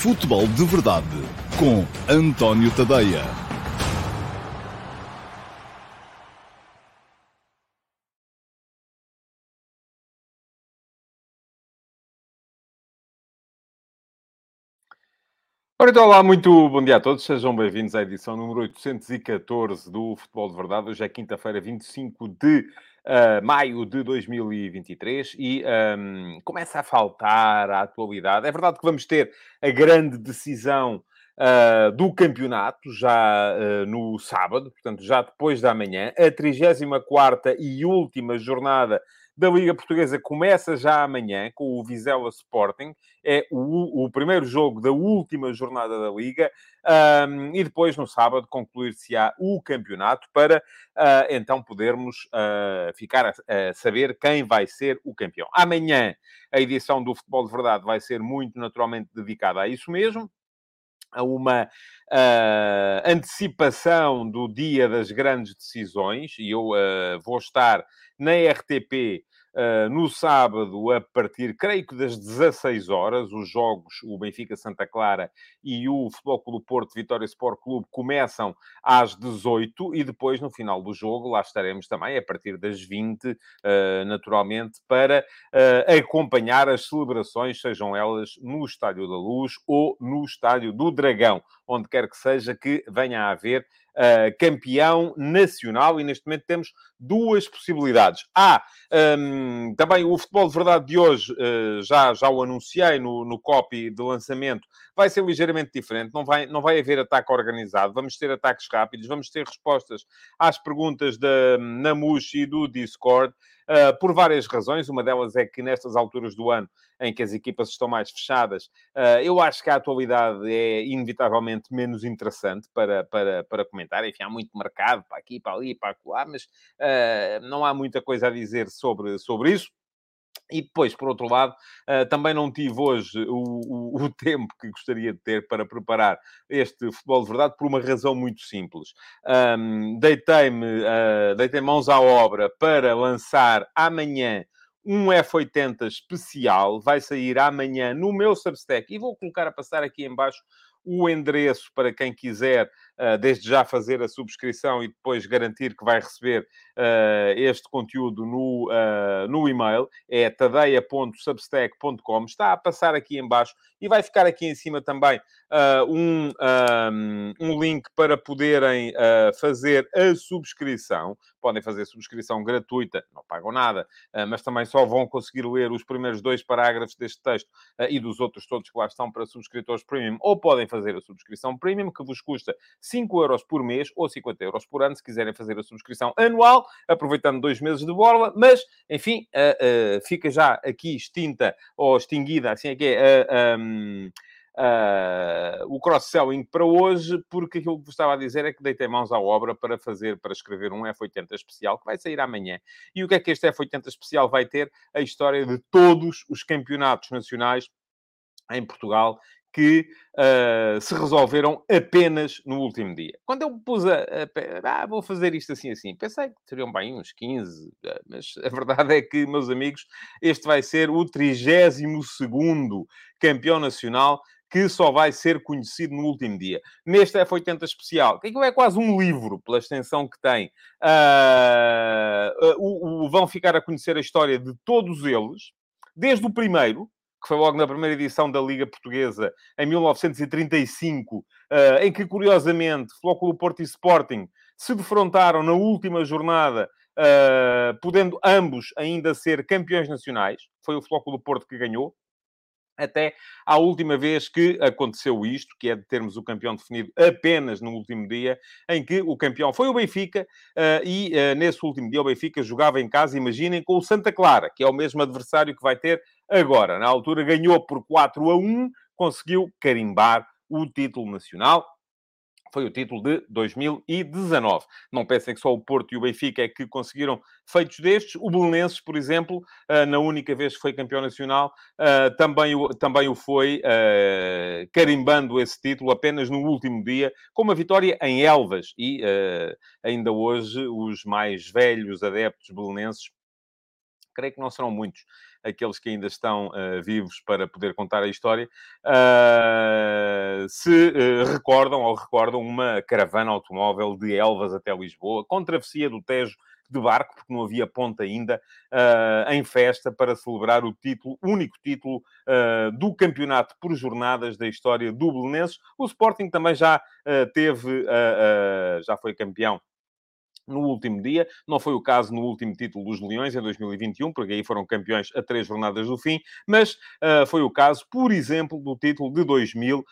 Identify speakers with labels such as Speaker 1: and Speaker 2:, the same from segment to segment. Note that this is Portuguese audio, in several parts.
Speaker 1: Futebol de Verdade com António Tadeia.
Speaker 2: Então, olá, muito bom dia a todos. Sejam bem-vindos à edição número 814 do Futebol de Verdade. Hoje é quinta-feira, 25 de uh, maio de 2023 e um, começa a faltar a atualidade. É verdade que vamos ter a grande decisão uh, do campeonato já uh, no sábado, portanto, já depois da manhã, a 34 e última jornada da Liga Portuguesa começa já amanhã com o Vizela Sporting. É o, o primeiro jogo da última jornada da Liga. Um, e depois, no sábado, concluir-se-á o campeonato para uh, então podermos uh, ficar a, a, saber quem vai ser o campeão. Amanhã, a edição do Futebol de Verdade vai ser muito naturalmente dedicada a isso mesmo a uma uh, antecipação do dia das grandes decisões, e eu uh, vou estar na RTP Uh, no sábado, a partir, creio que das 16 horas, os jogos, o Benfica Santa Clara e o Futebol Clube Porto Vitória Sport Clube começam às 18 e depois, no final do jogo, lá estaremos também a partir das 20, uh, naturalmente, para uh, acompanhar as celebrações, sejam elas no Estádio da Luz ou no Estádio do Dragão, onde quer que seja que venha a haver uh, campeão nacional e neste momento temos duas possibilidades. Há um, também o futebol de verdade de hoje, uh, já, já o anunciei no, no copy de lançamento, vai ser ligeiramente diferente, não vai, não vai haver ataque organizado, vamos ter ataques rápidos, vamos ter respostas às perguntas da Namush e do Discord. Uh, por várias razões. Uma delas é que nestas alturas do ano em que as equipas estão mais fechadas, uh, eu acho que a atualidade é inevitavelmente menos interessante para, para, para comentar. Enfim, há muito mercado para aqui, para ali, para lá, mas uh, não há muita coisa a dizer sobre, sobre isso. E depois, por outro lado, uh, também não tive hoje o, o, o, tempo que gostaria de ter para preparar este futebol de verdade, por uma razão muito simples. Um, deitei-me, uh, deitei mãos à obra para lançar amanhã um F80 especial. Vai sair amanhã no meu Substack e vou colocar a passar aqui embaixo o endereço para quem quiser, desde já fazer a subscrição e depois garantir que vai receber uh, este conteúdo no, uh, no e-mail. É tadeia.substack.com. Está a passar aqui embaixo e vai ficar aqui em cima também um, um, um, link para poderem fazer a subscrição. Podem fazer subscrição gratuita, não pagam nada, mas também só vão conseguir ler os primeiros dois parágrafos deste texto e dos outros todos que lá estão para subscritores premium, ou podem fazer a subscrição premium, que vos custa 5 euros por mês ou 50 euros por ano, se quiserem fazer a subscrição anual, aproveitando dois meses de borla, mas, enfim, uh, uh, fica já aqui extinta ou extinguida, assim é que é, uh, um, o cross-selling para hoje, porque aquilo que vos estava a dizer é que deitei mãos à obra para fazer, para escrever um F80 especial, que vai sair amanhã. E o que é que este F80 especial vai ter? A história de todos os campeonatos nacionais em Portugal que uh, se resolveram apenas no último dia. Quando eu pus a, a, ah, vou fazer isto assim, assim, pensei que seriam bem uns 15, ah, mas a verdade é que, meus amigos, este vai ser o 32º campeão nacional que só vai ser conhecido no último dia. Neste F80 especial, que é quase um livro, pela extensão que tem, uh, uh, uh, vão ficar a conhecer a história de todos eles, desde o primeiro, que foi logo na primeira edição da Liga Portuguesa, em 1935, eh, em que, curiosamente, Flóculo Porto e Sporting se defrontaram na última jornada, eh, podendo ambos ainda ser campeões nacionais. Foi o Flóculo Porto que ganhou, até à última vez que aconteceu isto, que é de termos o campeão definido apenas no último dia, em que o campeão foi o Benfica, uh, e nesse último dia o Benfica jogava em casa, imaginem, com o Santa Clara, que é o mesmo adversário que vai ter agora. Na altura ganhou por 4 a 1, conseguiu carimbar o título nacional foi o título de 2019. Não pensem que só o Porto e o Benfica é que conseguiram feitos destes. O Belenenses, por exemplo, ah, na única vez que foi campeão nacional, ah, também o, também o foi, ah, carimbando esse título apenas no último dia, com uma vitória em Elvas. E ainda hoje os mais velhos adeptos belenenses creio que não serão muitos aqueles que ainda estão uh, vivos para poder contar a história, uh, se uh, recordam ou recordam uma caravana automóvel de Elvas até Lisboa, com travessia do Tejo de barco, porque não havia ponta ainda, uh, em festa para celebrar o título, único título uh, do campeonato por jornadas da história do Belenenses. O Sporting também já uh, teve, já foi campeão no último dia. Não foi o caso no último título dos Leões, em 2021, porque aí foram campeões a três jornadas do fim, mas uh, foi o caso, por exemplo, do título de 2000, uh,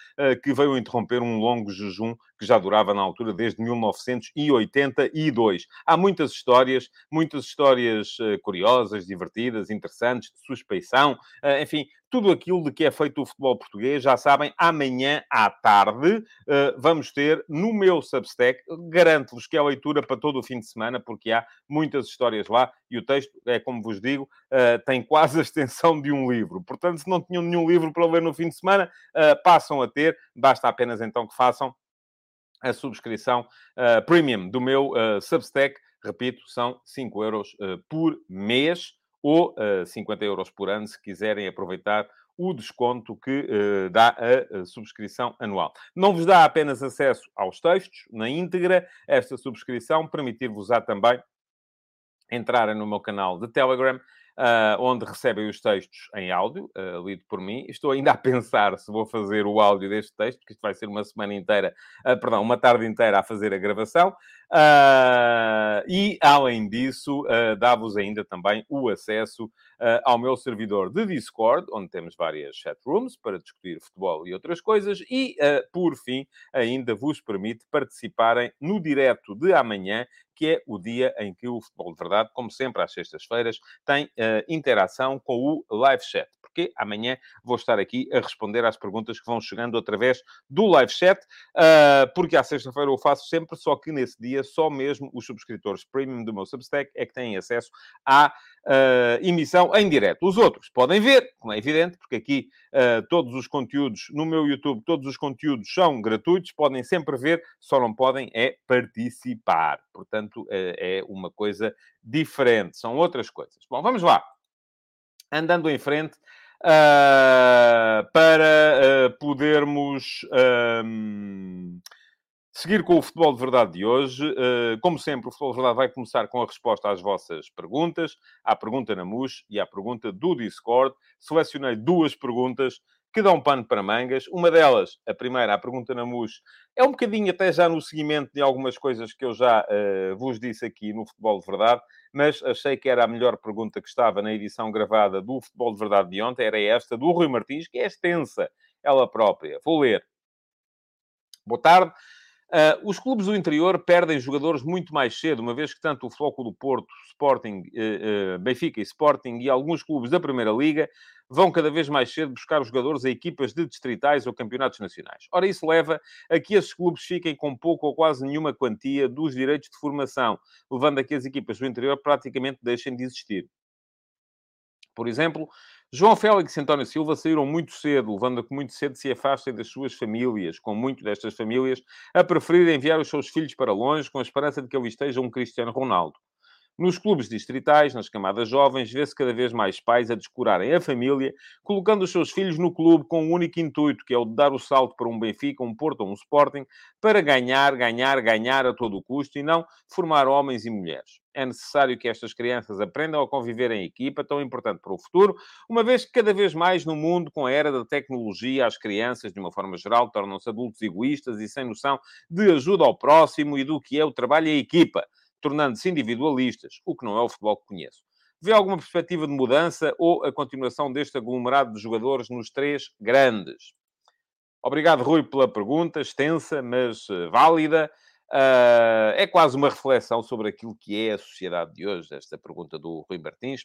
Speaker 2: que veio interromper um longo jejum que já durava na altura desde 1982. Há muitas histórias, muitas histórias uh, curiosas, divertidas, interessantes, de suspeição, enfim, tudo aquilo de que é feito o futebol português, já sabem, amanhã à tarde vamos ter no meu Substack, garanto-vos que é leitura para todo o fim de semana, porque há muitas histórias lá e o texto, é como vos digo, uh, tem quase a extensão de um livro. Portanto, se não tinham nenhum livro para ler no fim de semana, uh, passam a ter, basta apenas então que façam a subscrição uh, premium do meu Substack. Repito, são 5 euros por mês ou 50 euros por ano, se quiserem aproveitar o desconto que uh, dá a, a, subscrição anual. Não vos dá apenas acesso aos textos na íntegra, esta subscrição permitir-vos-á também entrarem no meu canal de Telegram, uh, onde recebem os textos em áudio, uh, lido por mim. Estou ainda a pensar se vou fazer o áudio deste texto, porque isto vai ser uma semana inteira, uh, perdão, uma tarde inteira a fazer a gravação. e, além disso, dá-vos ainda também o acesso ao meu servidor de Discord, onde temos várias chat rooms para discutir futebol e outras coisas. E, por fim, ainda vos permite participarem no direto de amanhã, que é o dia em que o Futebol de Verdade, como sempre às sextas-feiras, tem uh, interação com o live chat. Porque amanhã vou estar aqui a responder às perguntas que vão chegando através do live chat, uh, porque à sexta-feira eu faço sempre, só que nesse dia só mesmo os subscritores premium do meu Substack é que têm acesso à uh, emissão em direto. Os outros podem ver, como é evidente, porque aqui uh, todos os conteúdos no meu YouTube, todos os conteúdos são gratuitos, podem sempre ver, só não podem é participar. Portanto, uh, é uma coisa diferente, são outras coisas. Bom, vamos lá. Andando em frente, Uh, para uh, podermos uh, Seguir com o futebol de verdade de hoje. Uh, como sempre, o futebol de verdade vai começar com a resposta às vossas perguntas. Há pergunta na MUS e há pergunta do Discord. Selecionei duas perguntas que dão pano para mangas. Uma delas, a primeira, a pergunta na MUS, é um bocadinho até já no seguimento de algumas coisas que eu já uh, vos disse aqui no Futebol de Verdade, mas achei que era a melhor pergunta que estava na edição gravada do Futebol de Verdade de ontem, era esta, do Rui Martins, que é extensa, ela própria. Vou ler. Boa tarde. Uh, os clubes do interior perdem jogadores muito mais cedo, uma vez que tanto o Floco do Porto, Sporting, uh, uh, Benfica e Sporting e alguns clubes da Primeira Liga vão cada vez mais cedo buscar os jogadores a equipas de distritais ou campeonatos nacionais. Ora, isso leva a que esses clubes fiquem com pouco ou quase nenhuma quantia dos direitos de formação, levando a que as equipas do interior praticamente deixem de existir. Por exemplo, João Félix e António Silva saíram muito cedo, levando a que muito cedo se afastem das suas famílias, com muito destas famílias a preferir enviar os seus filhos para longe com a esperança de que ali esteja um Cristiano Ronaldo. Nos clubes distritais, nas camadas jovens, vê-se cada vez mais pais a descurarem a família, colocando os seus filhos no clube com um único intuito, que é o de dar o salto para um Benfica, um Porto ou um Sporting, para ganhar, ganhar, ganhar a todo o custo e não formar homens e mulheres. É necessário que estas crianças aprendam a conviver em equipa, tão importante para o futuro, uma vez que cada vez mais no mundo, com a era da tecnologia, as crianças, de uma forma geral, tornam-se adultos egoístas e sem noção de ajuda ao próximo e do que é o trabalho em equipa tornando-se individualistas, o que não é o futebol que conheço. Vê alguma perspectiva de mudança ou a continuação deste aglomerado de jogadores nos três grandes? Obrigado, Rui, pela pergunta, extensa, mas uh, válida. Uh, é quase uma reflexão sobre aquilo que é a sociedade de hoje, esta pergunta do Rui Martins.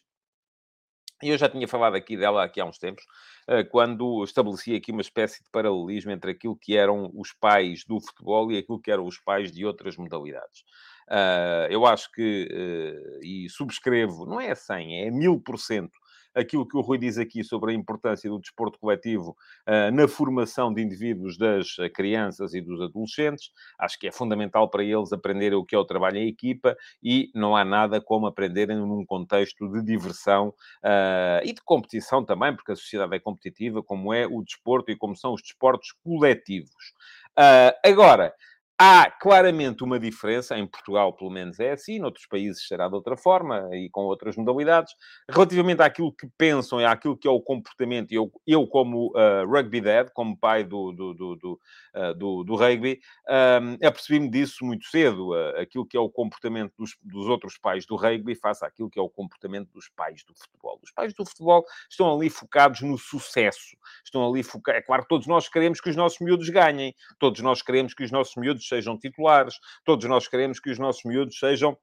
Speaker 2: E eu já tinha falado aqui dela aqui há uns tempos, uh, quando estabeleci aqui uma espécie de paralelismo entre aquilo que eram os pais do futebol e aquilo que eram os pais de outras modalidades. Uh, eu acho que, uh, e subscrevo, não é 100, é 1000%, aquilo que o Rui diz aqui sobre a importância do desporto coletivo uh, na formação de indivíduos das crianças e dos adolescentes. Acho que é fundamental para eles aprenderem o que é o trabalho em equipa e não há nada como aprenderem num contexto de diversão uh, e de competição também, porque a sociedade é competitiva, como é o desporto e como são os desportos coletivos. Uh, agora, Há claramente uma diferença, em Portugal pelo menos é assim, noutros países será de outra forma e com outras modalidades, relativamente àquilo que pensam e àquilo que é o comportamento. Eu, eu como uh, rugby dad, como pai do, do, do, do, uh, do, do rugby, um, apercebi-me disso muito cedo, uh, aquilo que é o comportamento dos, dos outros pais do rugby face àquilo que é o comportamento dos pais do futebol. Os pais do futebol estão ali focados no sucesso, estão ali focados... É claro que todos nós queremos que os nossos miúdos ganhem, todos nós queremos que os nossos miúdos sejam titulares, todos nós queremos que os nossos miúdos sejam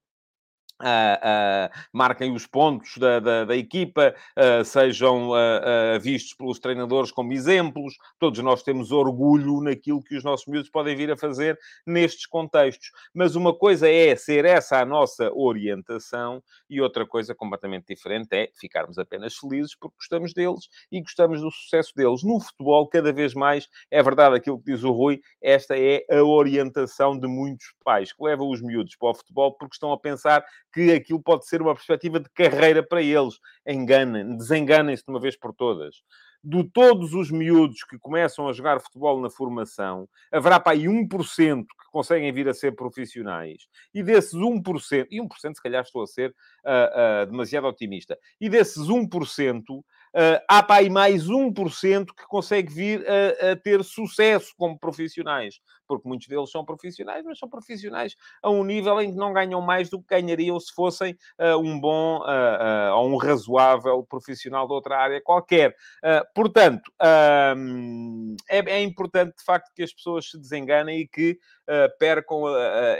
Speaker 2: Uh, uh, marquem os pontos da, da, da equipa, uh, sejam vistos pelos treinadores como exemplos. Todos nós temos orgulho naquilo que os nossos miúdos podem vir a fazer nestes contextos. Mas uma coisa é ser essa a nossa orientação e outra coisa completamente diferente é ficarmos apenas felizes porque gostamos deles e gostamos do sucesso deles. No futebol, cada vez mais, é verdade aquilo que diz o Rui, esta é a orientação de muitos pais que levam os miúdos para o futebol porque estão a pensar que aquilo pode ser uma perspectiva de carreira para eles. Enganem, desenganem-se de uma vez por todas. De todos os miúdos que começam a jogar futebol na formação, haverá para aí 1% que conseguem vir a ser profissionais. E desses 1%, e 1% se calhar estou a ser uh, uh, demasiado otimista, e desses 1%, Uh, há para aí mais 1% que consegue vir a, a, ter sucesso como profissionais, porque muitos deles são profissionais, mas são profissionais a um nível em que não ganham mais do que ganhariam se fossem uh, um bom uh, ou um razoável profissional de outra área qualquer. portanto, é, é, importante de facto que as pessoas se desenganem e que percam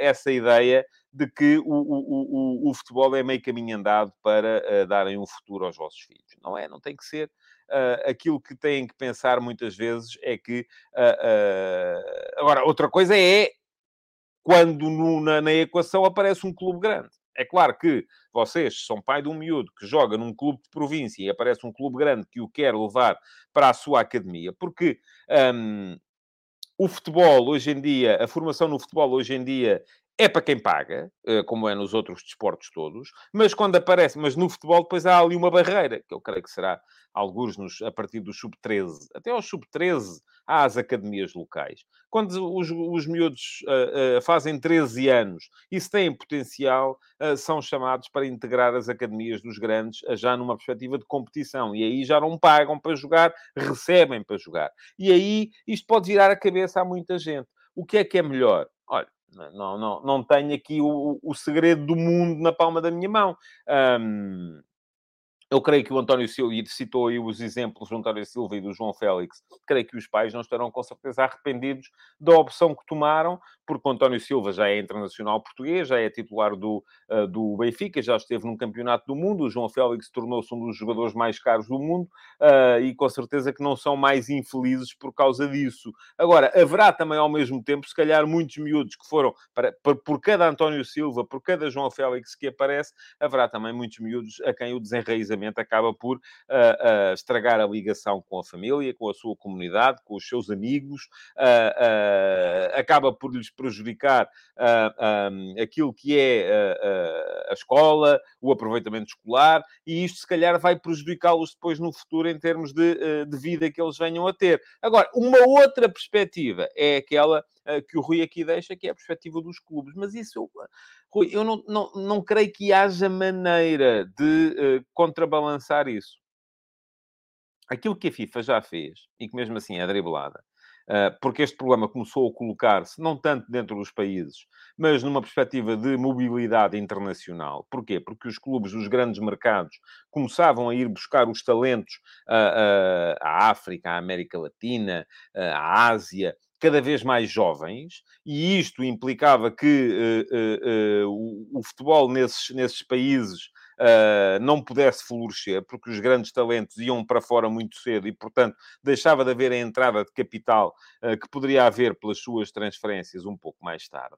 Speaker 2: essa ideia de que o, o, o, o futebol é meio caminho andado para uh, darem um futuro aos vossos filhos. Não é? Não tem que ser. Uh, aquilo que têm que pensar muitas vezes é que. Uh, agora, outra coisa é quando no, na, na equação aparece um clube grande. É claro que vocês são pai de um miúdo que joga num clube de província e aparece um clube grande que o quer levar para a sua academia, porque um, o futebol hoje em dia, a formação no futebol hoje em dia é para quem paga, eh, como é nos outros desportos todos, mas quando aparece, mas no futebol depois há ali uma barreira, que eu creio que será alguns nos, a partir do sub-13, até aos sub-13 há as academias locais. Quando os, os miúdos uh, uh, fazem 13 anos e se têm potencial, uh, são chamados para integrar as academias dos grandes já numa perspectiva de competição. E aí já não pagam para jogar, recebem para jogar. E aí isto pode virar a cabeça a muita gente. O que é que é melhor? Olha, não, não, não tenho aqui o, o segredo do mundo na palma da minha mão. Um, eu creio que o António Silva, e citou aí os exemplos do António Silva e do João Félix, creio que os pais não estarão com certeza arrependidos da opção que tomaram, porque António Silva já é internacional português, já é titular do, uh, do Benfica, já esteve num campeonato do mundo, o João Félix tornou-se um dos jogadores mais caros do mundo, uh, e com certeza que não são mais infelizes por causa disso. Agora, haverá também ao mesmo tempo, se calhar, muitos miúdos que foram, para, por, por cada António Silva, por cada João Félix que aparece, haverá também muitos miúdos a quem o desenraizamento acaba por uh, estragar a ligação com a família, com a sua comunidade, com os seus amigos, acaba por lhes prejudicar um, aquilo que é a escola, o aproveitamento escolar, e isto se calhar vai prejudicá-los depois no futuro em termos de, de vida que eles venham a ter. Agora, uma outra perspectiva é aquela que o Rui aqui deixa, que é a perspectiva dos clubes. Mas isso, eu, Rui, eu não, não, não creio que haja maneira de uh, contrabalançar isso. Aquilo que a FIFA já fez, e que mesmo assim é driblada, porque este problema começou a colocar-se, não tanto dentro dos países, mas numa perspectiva de mobilidade internacional. Porquê? Porque os clubes dos grandes mercados começavam a ir buscar os talentos uh, à África, à América Latina, à Ásia, cada vez mais jovens, e isto implicava que uh, uh, uh, o, o, futebol nesses, nesses países não pudesse florescer, porque os grandes talentos iam para fora muito cedo e, portanto, deixava de haver a entrada de capital que poderia haver pelas suas transferências um pouco mais tarde.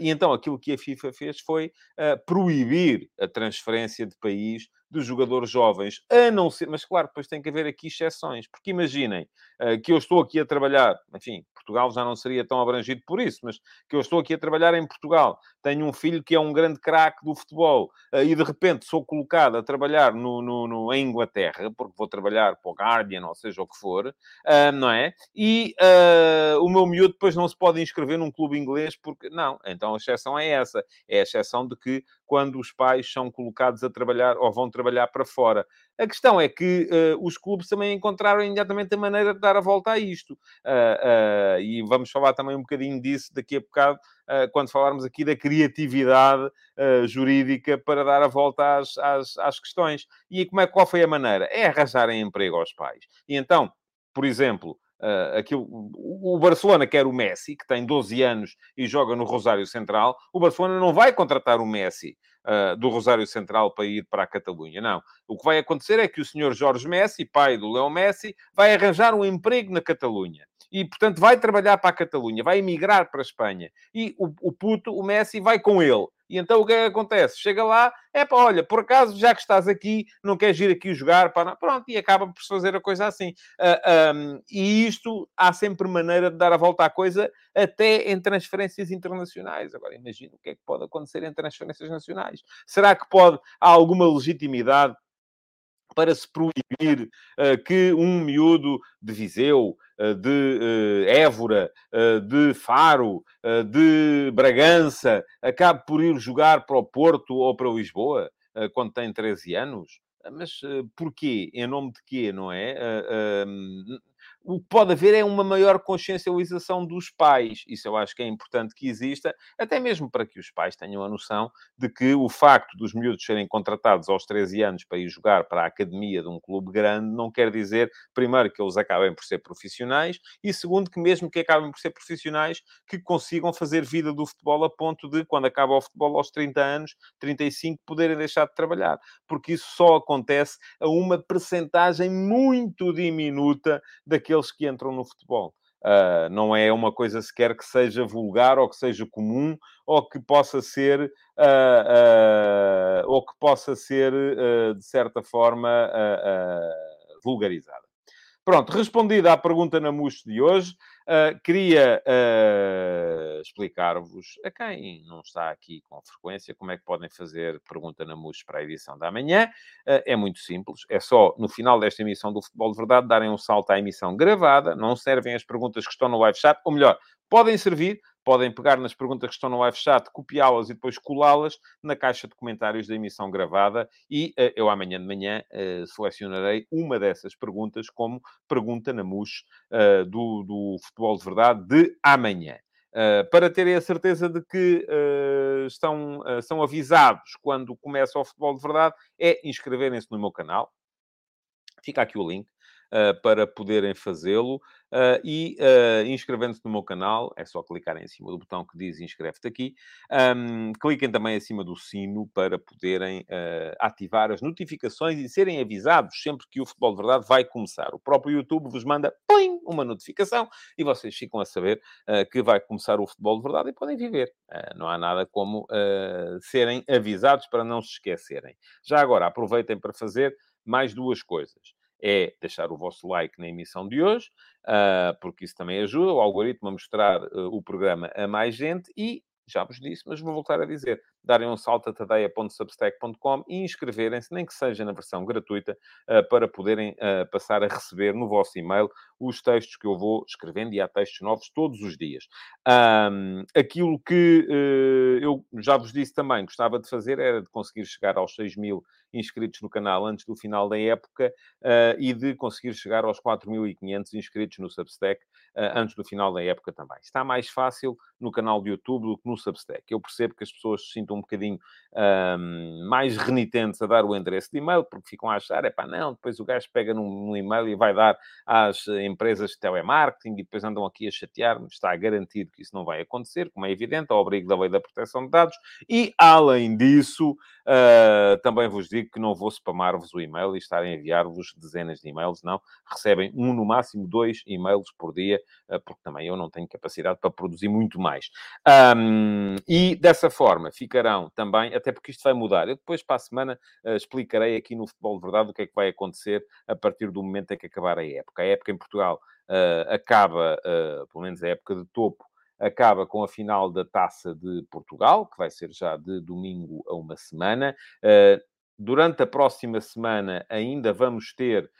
Speaker 2: e então aquilo que a FIFA fez foi proibir a transferência de país de jogadores jovens, a não ser... Mas, claro, depois tem que haver aqui exceções, porque imaginem uh, que eu estou aqui a trabalhar, enfim, Portugal já não seria tão abrangido por isso, mas que eu estou aqui a trabalhar em Portugal, tenho um filho que é um grande craque do futebol, uh, e de repente sou colocado a trabalhar no, no, no, em Inglaterra, porque vou trabalhar para o Guardian, ou seja, o que for, uh, não é? E o meu miúdo depois não se pode inscrever num clube inglês, porque... Não, então a exceção é essa. É a exceção de que quando os pais são colocados a trabalhar ou vão trabalhar para fora. A questão é que uh, os clubes também encontraram imediatamente a maneira de dar a volta a isto. Uh, uh, e vamos falar também um bocadinho disso daqui a bocado, quando falarmos aqui da criatividade jurídica para dar a volta às, às, às questões. E como é, qual foi a maneira? É arranjarem emprego aos pais. E então, por exemplo, Uh, aquilo, o Barcelona quer o Messi, que tem 12 anos e joga no Rosário Central. O Barcelona não vai contratar o Messi uh, do Rosário Central para ir para a Catalunha, não. O que vai acontecer é que o senhor Jorge Messi, pai do Leo Messi, vai arranjar um emprego na Catalunha. E, portanto, vai trabalhar para a Catalunha, vai emigrar para a Espanha. E o, o puto, o Messi, vai com ele. E então o que é que acontece? Chega lá, é pá, olha, por acaso, já que estás aqui, não queres ir aqui jogar, pá, não. pronto, e acaba por fazer a coisa assim. Uh, ah, um, e isto, há sempre maneira de dar a volta à coisa, até em transferências internacionais. Agora, imagina o que é que pode acontecer em transferências nacionais. Será que pode, há alguma legitimidade para se proibir uh, que um miúdo de Viseu, de uh, Évora, de Faro, de Bragança, acabe por ir jogar para o Porto ou para Lisboa quando tem 13 anos? Mas porquê? Em nome de quê, não é? O que pode haver é uma maior consciencialização dos pais. Isso eu acho que é importante que exista, até mesmo para que os pais tenham a noção de que o facto dos miúdos serem contratados aos 13 anos para ir jogar para a academia de um clube grande não quer dizer, primeiro, que eles acabem por ser profissionais e, segundo, que mesmo que acabem por ser profissionais, que consigam fazer vida do futebol a ponto de, quando acaba o futebol aos 30 anos, 35, poderem deixar de trabalhar. Porque isso só acontece a uma percentagem muito diminuta daqueles aqueles que entram no futebol. Uh, não é uma coisa sequer que seja vulgar ou que seja comum ou que possa ser uh, uh, ou que possa ser de certa forma vulgarizada. Pronto, respondida à pergunta na MUS de hoje, Uh, queria uh, explicar-vos, a quem não está aqui com frequência, como é que podem fazer pergunta na MUS para a edição da manhã. Uh, é muito simples, é só no final desta emissão do Futebol de Verdade darem um salto à emissão gravada, não servem as perguntas que estão no live chat, ou melhor, podem servir, podem pegar nas perguntas que estão no live chat, copiá-las e depois colá-las na caixa de comentários da emissão gravada e uh, eu amanhã de manhã uh, selecionarei uma dessas perguntas como pergunta na MUS uh, do, do Futebol de Verdade de amanhã. para terem a certeza de que estão, são avisados quando começa o Futebol de Verdade, é inscreverem-se no meu canal. Fica aqui o link. Uh, para poderem fazê-lo. Uh, e uh, inscrevendo-se no meu canal, é só clicar em cima do botão que diz inscreve-te aqui. Um, cliquem também acima do sino para poderem uh, ativar as notificações e serem avisados sempre que o Futebol de Verdade vai começar. O próprio YouTube vos manda plim, uma notificação e vocês ficam a saber que vai começar o Futebol de Verdade e podem viver. não há nada como serem avisados para não se esquecerem. Já agora, aproveitem para fazer mais duas coisas é deixar o vosso like na emissão de hoje, uh, porque isso também ajuda o algoritmo a mostrar uh, o programa a mais gente e, já vos disse, mas vou voltar a dizer, darem um salto a tadeia.substack.com e inscreverem-se, nem que seja na versão gratuita, uh, para poderem passar a receber no vosso e-mail os textos que eu vou escrevendo, e há textos novos todos os dias. Um, aquilo que uh, eu já vos disse também, gostava de fazer era de conseguir chegar aos 6 mil inscritos no canal antes do final da época e de conseguir chegar aos 4.500 inscritos no Substack antes do final da época também. Está mais fácil no canal de YouTube do que no Substack. Eu percebo que as pessoas se sintam um bocadinho um, mais renitentes a dar o endereço de e-mail, porque ficam a achar, é pá, não, depois o gajo pega no, no e-mail e vai dar às empresas de telemarketing e depois andam aqui a chatear-me. Está garantido que isso não vai acontecer, como é evidente, ao abrigo da lei da proteção de dados. E, além disso, uh, também vos digo que não vou spamar-vos o e-mail e estar a enviar-vos dezenas de e-mails, não. Recebem um, no máximo, dois e-mails por dia, uh, porque também eu não tenho capacidade para produzir muito mais. Um, e, dessa forma, ficarão também, até porque isto vai mudar. Eu depois, para a semana, uh, explicarei aqui no Futebol de Verdade o que é que vai acontecer a partir do momento em que acabar a época. A época em Portugal uh, acaba, uh, pelo menos a época de topo, acaba com a final da Taça de Portugal, que vai ser já de domingo a uma semana. Uh, durante a próxima semana ainda vamos ter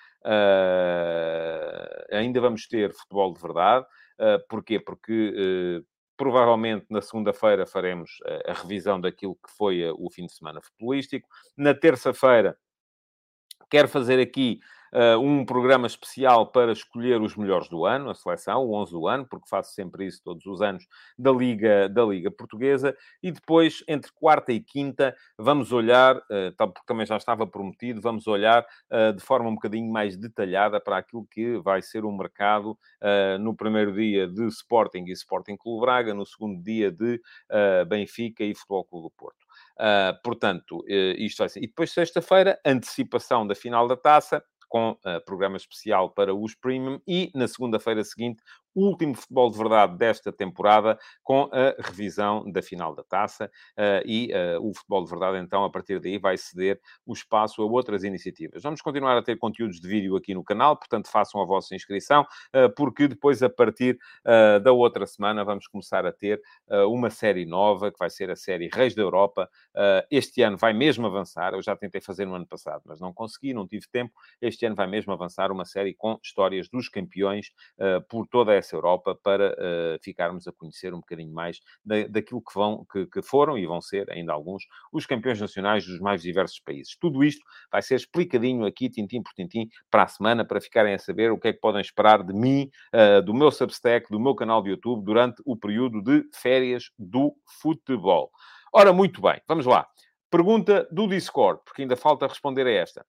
Speaker 2: ainda vamos ter futebol de verdade. porquê? Porque provavelmente na segunda-feira faremos a revisão daquilo que foi o fim de semana futebolístico. Na terça-feira quero fazer aqui uh, um programa especial para escolher os melhores do ano, a seleção, o 11 do ano, porque faço sempre isso todos os anos, da Liga, da Liga Portuguesa. E depois, entre quarta e quinta, vamos olhar, uh, porque também já estava prometido, vamos olhar uh, de forma um bocadinho mais detalhada para aquilo que vai ser o mercado no primeiro dia de Sporting e Sporting Clube Braga, no segundo dia de Benfica e Futebol Clube do Porto. Uh, portanto, uh, isto vai ser. E depois, sexta-feira, antecipação da final da taça, com uh, programa especial para os Premium e na segunda-feira seguinte último futebol de verdade desta temporada, com a revisão da final da taça. Uh, e uh, o futebol de verdade, então, a partir daí, vai ceder o espaço a outras iniciativas. Vamos continuar a ter conteúdos de vídeo aqui no canal, portanto, façam a vossa inscrição, uh, porque depois, a partir da outra semana, vamos começar a ter uma série nova, que vai ser a série Reis da Europa. este ano vai mesmo avançar. Eu já tentei fazer no ano passado, mas não consegui, não tive tempo. Este ano vai mesmo avançar uma série com histórias dos campeões por toda essa essa Europa para uh, ficarmos a conhecer um bocadinho mais da, daquilo que, vão, que, que, foram e vão ser, ainda alguns, os campeões nacionais dos mais diversos países. Tudo isto vai ser explicadinho aqui, tintim por tintim, para a semana, para ficarem a saber o que é que podem esperar de mim, uh, do meu Substack, do meu canal de YouTube, durante o período de férias do futebol. Ora, muito bem, vamos lá. Pergunta do Discord, porque ainda falta responder a esta.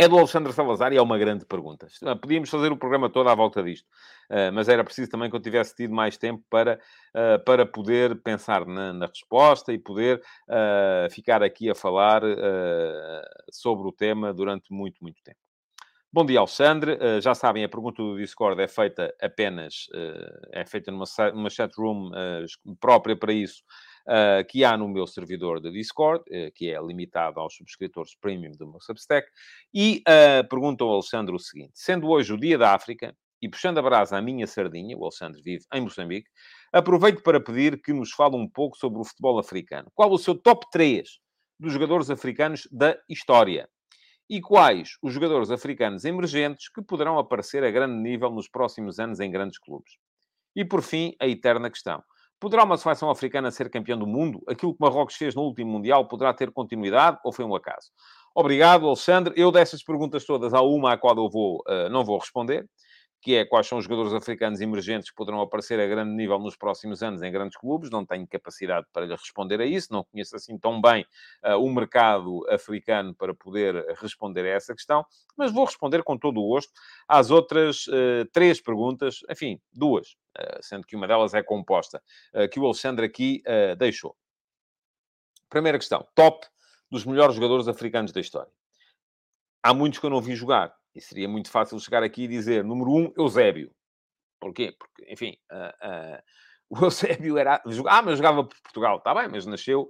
Speaker 2: É do Alexandre Salazar e é uma grande pergunta. Podíamos fazer o programa todo à volta disto, uh, mas era preciso também que eu tivesse tido mais tempo para, uh, para poder pensar na, na resposta e poder uh, ficar aqui a falar sobre o tema durante muito, muito tempo. Bom dia, Alexandre. já sabem, a pergunta do Discord é feita apenas, é feita numa, numa chat room própria para isso, uh, que há no meu servidor de Discord, uh, que é limitado aos subscritores premium do meu Substack, e uh, pergunta ao Alexandre o seguinte: sendo hoje o Dia da África, e puxando a brasa à minha sardinha, o Alexandre vive em Moçambique, aproveito para pedir que nos fale um pouco sobre o futebol africano. Qual o seu top 3 dos jogadores africanos da história? E quais os jogadores africanos emergentes que poderão aparecer a grande nível nos próximos anos em grandes clubes? E por fim, a eterna questão: Poderá uma seleção africana ser campeã do mundo? Aquilo que Marrocos fez no último Mundial poderá ter continuidade ou foi um acaso? Obrigado, Alexandre. Eu dessas perguntas todas, há uma à qual eu vou, uh, não vou responder que é quais são os jogadores africanos emergentes que poderão aparecer a grande nível nos próximos anos em grandes clubes. Não tenho capacidade para lhe responder a isso, não conheço assim tão bem uh, o mercado africano para poder responder a essa questão, mas vou responder com todo o gosto às outras uh, três perguntas, enfim, duas, uh, sendo que uma delas é composta, que o Alexandre aqui deixou. Primeira questão: top dos melhores jogadores africanos da história. Há muitos que eu não vi jogar e seria muito fácil chegar aqui e dizer, número um, Eusébio. Porquê? Porque, enfim, uh, uh, o Eusébio era. Ah, mas jogava por Portugal, está bem, mas nasceu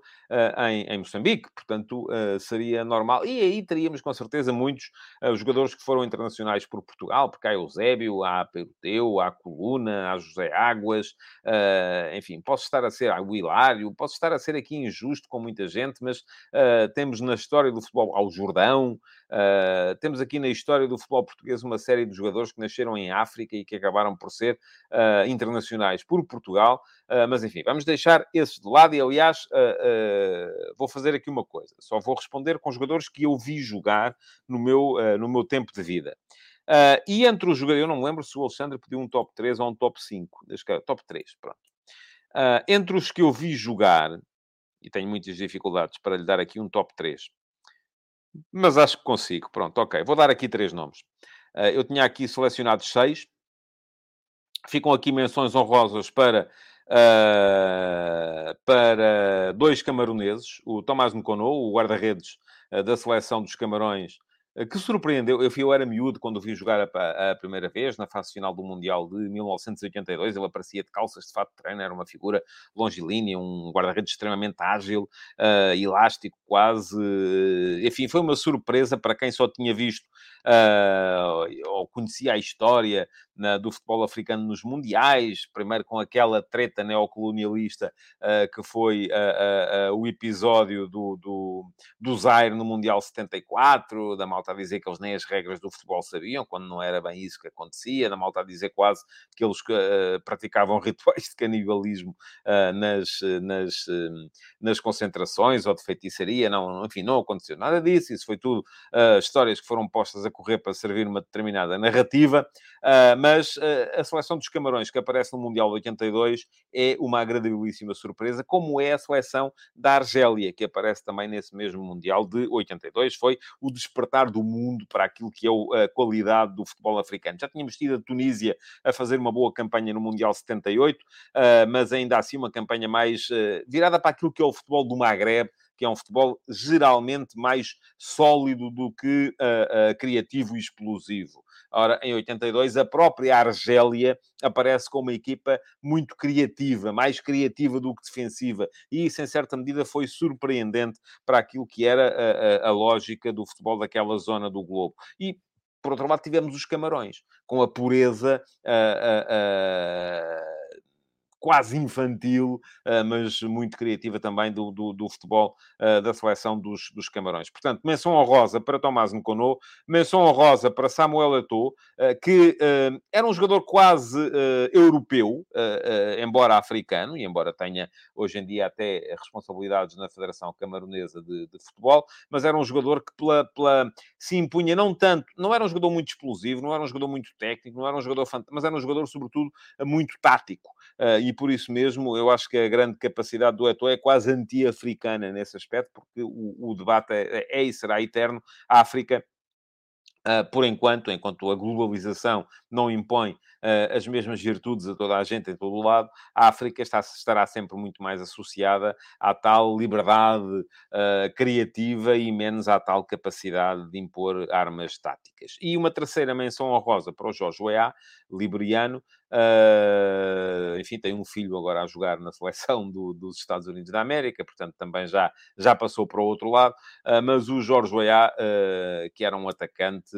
Speaker 2: em, em, Moçambique, portanto uh, seria normal. E aí teríamos com certeza muitos uh, jogadores que foram internacionais por Portugal, porque há Eusébio, há Peruteu, há Coluna, há José Águas, enfim, posso estar a ser, há o Hilário, posso estar a ser aqui injusto com muita gente, mas temos na história do futebol, ao Jordão, temos aqui na história do futebol português uma série de jogadores que nasceram em África e que acabaram por ser internacionais por Portugal. Uh, mas enfim, vamos deixar esses de lado. E aliás, uh, uh, vou fazer aqui uma coisa: só vou responder com jogadores que eu vi jogar no meu, no meu tempo de vida. e entre os jogadores, eu não me lembro se o Alexandre pediu um top 3 ou um top 5. Top 3, pronto. entre os que eu vi jogar, e tenho muitas dificuldades para lhe dar aqui um top 3, mas acho que consigo. Pronto, ok. Vou dar aqui três nomes. eu tinha aqui selecionado seis. Ficam aqui menções honrosas para uh, para dois camaroneses, o Tomás Nkono, o guarda-redes uh, da seleção dos Camarões, uh, que surpreendeu. Eu, eu era miúdo quando o vi jogar a, a, primeira vez, na fase final do Mundial de 1982. Ele aparecia de calças de fato de treino, era uma figura longilínea, um guarda-redes extremamente ágil, elástico quase. enfim, foi uma surpresa para quem só tinha visto ou conhecia a história na, do futebol africano nos mundiais, primeiro com aquela treta neocolonialista uh, que foi uh, uh, o episódio do, do, do Zaire no Mundial 74, da malta a dizer que eles nem as regras do futebol sabiam, quando não era bem isso que acontecia, da malta a dizer quase que eles praticavam rituais de canibalismo nas, nas, nas concentrações ou de feitiçaria, não, enfim, não aconteceu nada disso, isso foi tudo histórias que foram postas a correr para servir uma determinada narrativa, mas mas uh, a seleção dos Camarões, que aparece no Mundial de 82, é uma agradabilíssima surpresa, como é a seleção da Argélia, que aparece também nesse mesmo Mundial de 82. Foi o despertar do mundo para aquilo que é a qualidade do futebol africano. Já tínhamos tido a Tunísia a fazer uma boa campanha no Mundial 78, uh, eh, mas ainda assim uma campanha mais uh, virada para aquilo que é o futebol do Maghreb, que é um futebol geralmente mais sólido do que uh, uh, criativo e explosivo. Ora, em 82, a própria Argélia aparece com uma equipa muito criativa, mais criativa do que defensiva, e isso, em certa medida, foi surpreendente para aquilo que era a, a, a lógica do futebol daquela zona do globo. E por outro lado, tivemos os Camarões, com a pureza quase infantil, uh, mas muito criativa também do, do, do futebol uh, da seleção dos, dos Camarões. Portanto, menção honrosa para Tomás Nkono, menção honrosa para Samuel Eto'o, uh, que era um jogador quase europeu, embora africano, e embora tenha hoje em dia até responsabilidades na Federação Camaronesa de, de Futebol, mas era um jogador que pela, pela, se impunha não tanto, não era um jogador muito explosivo, não era um jogador muito técnico, não era um jogador fantástico, mas era um jogador, sobretudo, muito tático. Uh, e por isso mesmo eu acho que a grande capacidade do Eto'o é quase anti-africana nesse aspecto, porque o, o debate é, é, e será eterno. A África Uh, por enquanto, enquanto a globalização não impõe uh, as mesmas virtudes a toda a gente em todo o lado, a África está, estará sempre muito mais associada à tal liberdade uh, criativa e menos à tal capacidade de impor armas táticas. E uma terceira menção honrosa para o Jorge Weah, liberiano, Uh, enfim, tem um filho agora a jogar na seleção do, dos Estados Unidos da América, portanto também já, já passou para o outro lado. Uh, mas o Jorge Weah, uh, que era um atacante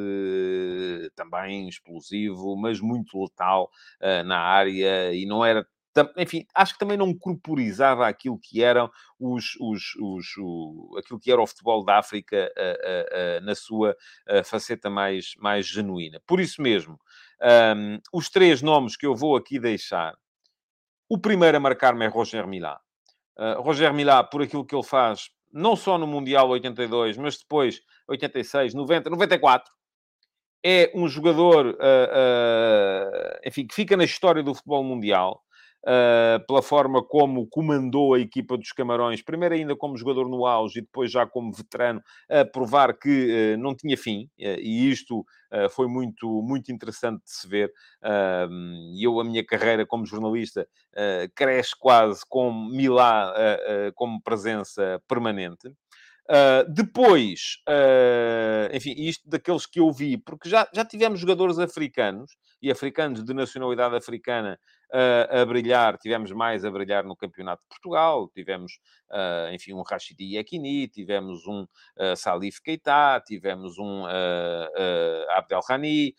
Speaker 2: também explosivo, mas muito letal na área e não era enfim, acho que também não corporizava aquilo que eram os, os, os, o, aquilo que era o futebol da África uh, uh, uh, na sua faceta mais, mais genuína. Por isso mesmo, um, os três nomes que eu vou aqui deixar. O primeiro a marcar-me é Roger Milá. Uh, Roger Milá, por aquilo que ele faz, não só no Mundial 82, mas depois 86, 90, 94, é um jogador, uh, uh, enfim, que fica na história do futebol mundial uh, pela forma como comandou a equipa dos Camarões, primeiro ainda como jogador no auge e depois já como veterano, a provar que uh, não tinha fim, uh, e isto foi muito, muito interessante de se ver. E eu, a minha carreira como jornalista, cresce quase com Milá como presença permanente. Uh, depois, uh, enfim, isto daqueles que eu vi, porque já, já tivemos jogadores africanos e africanos de nacionalidade africana uh, a brilhar, tivemos mais a brilhar no Campeonato de Portugal, tivemos, enfim, um Rashidi Yakini, tivemos um Salif Keita, tivemos um Abdel Rani,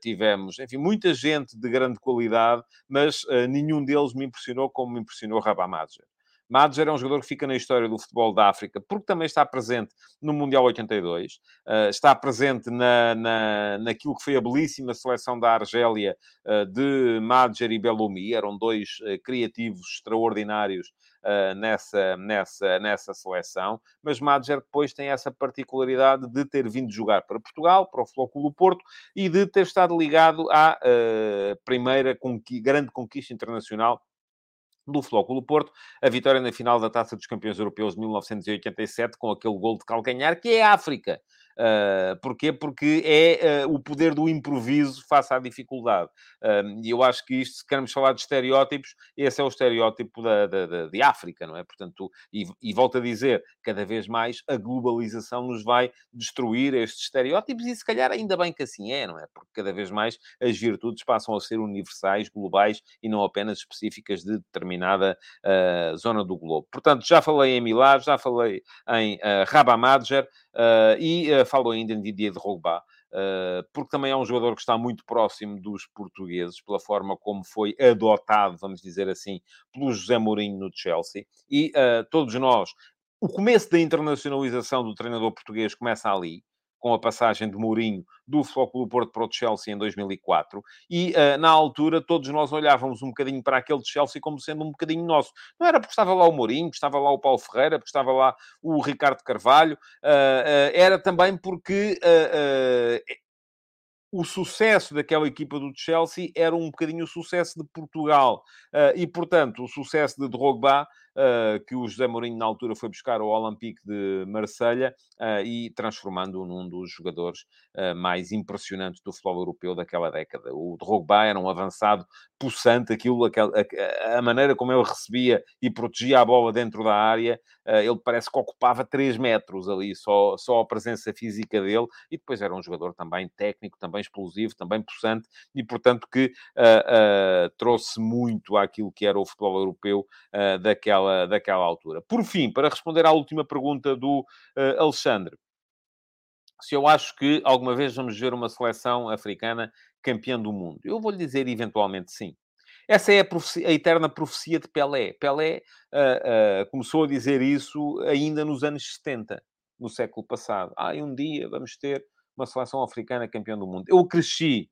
Speaker 2: tivemos, enfim, muita gente de grande qualidade, mas nenhum deles me impressionou como me impressionou Rabamadjer. Madger é um jogador que fica na história do futebol da África, porque também está presente no Mundial 82, uh, eh, está presente na, na, naquilo que foi a belíssima seleção da Argélia uh, de Madger e Bellumi, eram dois uh, criativos extraordinários nessa, nessa, nessa seleção, mas Madger depois tem essa particularidade de ter vindo jogar para Portugal, para o Flóculo Porto, e de ter estado ligado à primeira grande conquista internacional do Flóculo Porto, a vitória na final da Taça dos Campeões Europeus de 1987 com aquele gol de calcanhar que é a África. Uh, porquê? Porque é uh, o poder do improviso face à dificuldade. E eu acho que isto, se queremos falar de estereótipos, esse é o estereótipo da, da, da de África, não é? Portanto, e, e volto a dizer, cada vez mais a globalização nos vai destruir estes estereótipos e se calhar ainda bem que assim é, não é? Porque cada vez mais as virtudes passam a ser universais, globais e não apenas específicas de determinada uh, zona do globo. Portanto, já falei em Milá, já falei em uh, e uh, falo ainda em Didier de Drogba. Uh, porque também é um jogador que está muito próximo dos portugueses, pela forma como foi adotado, vamos dizer assim, pelo José Mourinho no Chelsea. E todos nós, o começo da internacionalização do treinador português começa ali com a passagem de Mourinho do do Porto para o Chelsea em 2004, e uh, na altura todos nós olhávamos um bocadinho para aquele Chelsea como sendo um bocadinho nosso. Não era porque estava lá o Mourinho, porque estava lá o Paulo Ferreira, porque estava lá o Ricardo Carvalho, uh, uh, era também porque o sucesso daquela equipa do Chelsea era um bocadinho o sucesso de Portugal. e, portanto, o sucesso de Drogba que o José Mourinho, na altura, foi buscar ao Olympique de Marselha uh, e transformando-o num dos jogadores uh, mais impressionantes do futebol europeu daquela década. O Drogba era um avançado possante, aquilo, aquela, a, maneira como ele recebia e protegia a bola dentro da área, ele parece que ocupava 3 metros ali, só, só a presença física dele, e depois era um jogador também técnico, também explosivo, também possante, e portanto que trouxe muito àquilo que era o futebol europeu daquela daquela, daquela altura. Por fim, para responder à última pergunta do uh, Alexandre, se eu acho que alguma vez vamos ver uma seleção africana campeã do mundo, eu vou-lhe dizer eventualmente sim. Essa é a, profecia, a, eterna profecia de Pelé. Pelé uh, uh, começou a dizer isso ainda nos anos 70, no século passado. Ah, um dia vamos ter uma seleção africana campeã do mundo. Eu cresci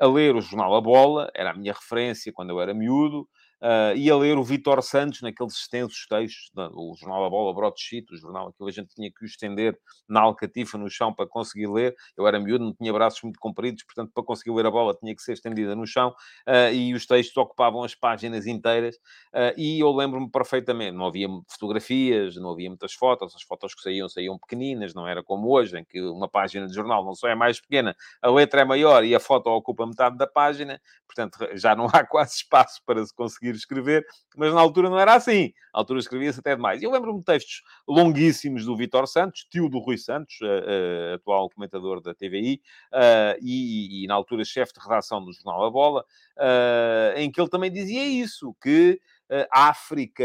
Speaker 2: a ler o jornal A Bola, era a minha referência quando eu era miúdo, Uh, e a ler o Vitor Santos naqueles extensos textos, o jornal A Bola Broadsheet, o jornal que a gente tinha que o estender na alcatifa, no chão, para conseguir ler. Eu era miúdo, não tinha braços muito compridos, portanto, para conseguir ler a bola tinha que ser estendida no chão, uh, e os textos ocupavam as páginas inteiras, uh, e eu lembro-me perfeitamente, não havia fotografias, não havia muitas fotos, as fotos que saíam, saíam pequeninas, não era como hoje, em que uma página de jornal não só é mais pequena, a letra é maior e a foto ocupa metade da página, portanto, já não há quase espaço para se conseguir conseguir escrever, mas na altura não era assim. Na altura escrevia-se até demais. Eu lembro-me de textos longuíssimos do Vitor Santos, tio do Rui Santos, uh, uh, atual comentador da TVI, uh, eh, e, e, na altura chefe de redação do Jornal A Bola, em que ele também dizia isso, que a África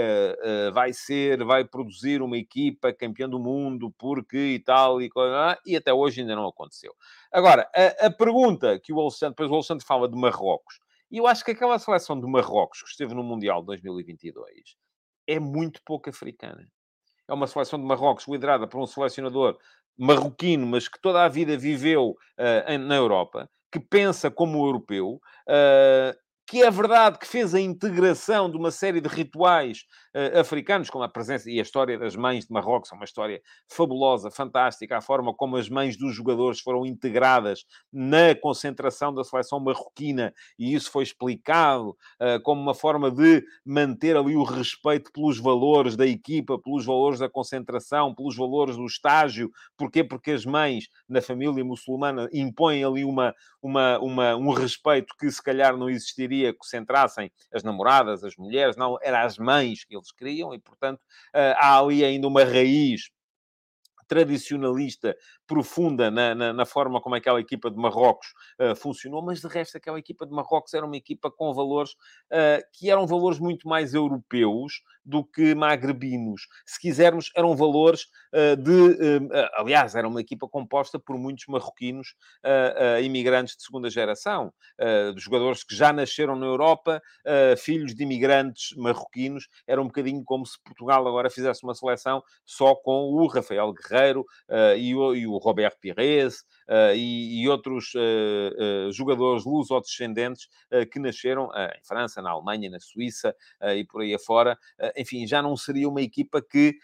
Speaker 2: vai ser, vai produzir uma equipa campeã do mundo, porque e tal, e, e até hoje ainda não aconteceu. Agora, a, a pergunta que o Alexandre, depois o Alexandre fala de Marrocos, e eu acho que aquela seleção de Marrocos que esteve no Mundial de 2022 é muito pouco africana. É uma seleção de Marrocos liderada por um selecionador marroquino, mas que toda a vida viveu uh, na Europa, que pensa como europeu, uh, que é verdade que fez a integração de uma série de rituais africanos, como a presença e a história das mães de Marrocos, é uma história fabulosa, fantástica, a forma como as mães dos jogadores foram integradas na concentração da seleção marroquina, e isso foi explicado uh, como uma forma de manter ali o respeito pelos valores da equipa, pelos valores da concentração, pelos valores do estágio. Porquê? Porque as mães na família muçulmana impõem ali uma, uma, uma, um respeito que se calhar não existiria que centrassem as namoradas, as mulheres, não, eram as mães que eles queriam, e portanto eh, há ali ainda uma raiz tradicionalista profunda na, na, na, forma como aquela equipa de Marrocos uh, funcionou, mas de resto aquela equipa de Marrocos era uma equipa com valores uh, que eram valores muito mais europeus do que magrebinos. Se quisermos, eram valores uh, de... aliás, era uma equipa composta por muitos marroquinos imigrantes de segunda geração, de jogadores que já nasceram na Europa, filhos de imigrantes marroquinos. Era um bocadinho como se Portugal agora fizesse uma seleção só com o Rafael Guerreiro, Uh, e, o, e o Pires uh, e, e, outros uh, jogadores luso-descendentes que nasceram em França, na Alemanha, na Suíça e por aí afora. enfim, já não seria uma equipa que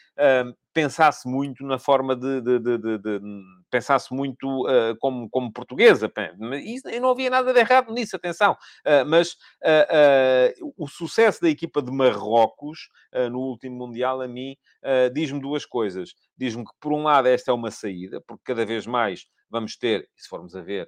Speaker 2: pensasse muito na forma de, de, de, de pensasse muito uh, como, como portuguesa. E não havia nada de errado nisso, atenção. Uh, mas uh, o sucesso da equipa de Marrocos no último Mundial, a mim, diz-me duas coisas. Diz-me que, por um lado, esta é uma saída, porque cada vez mais vamos ter, se formos a ver,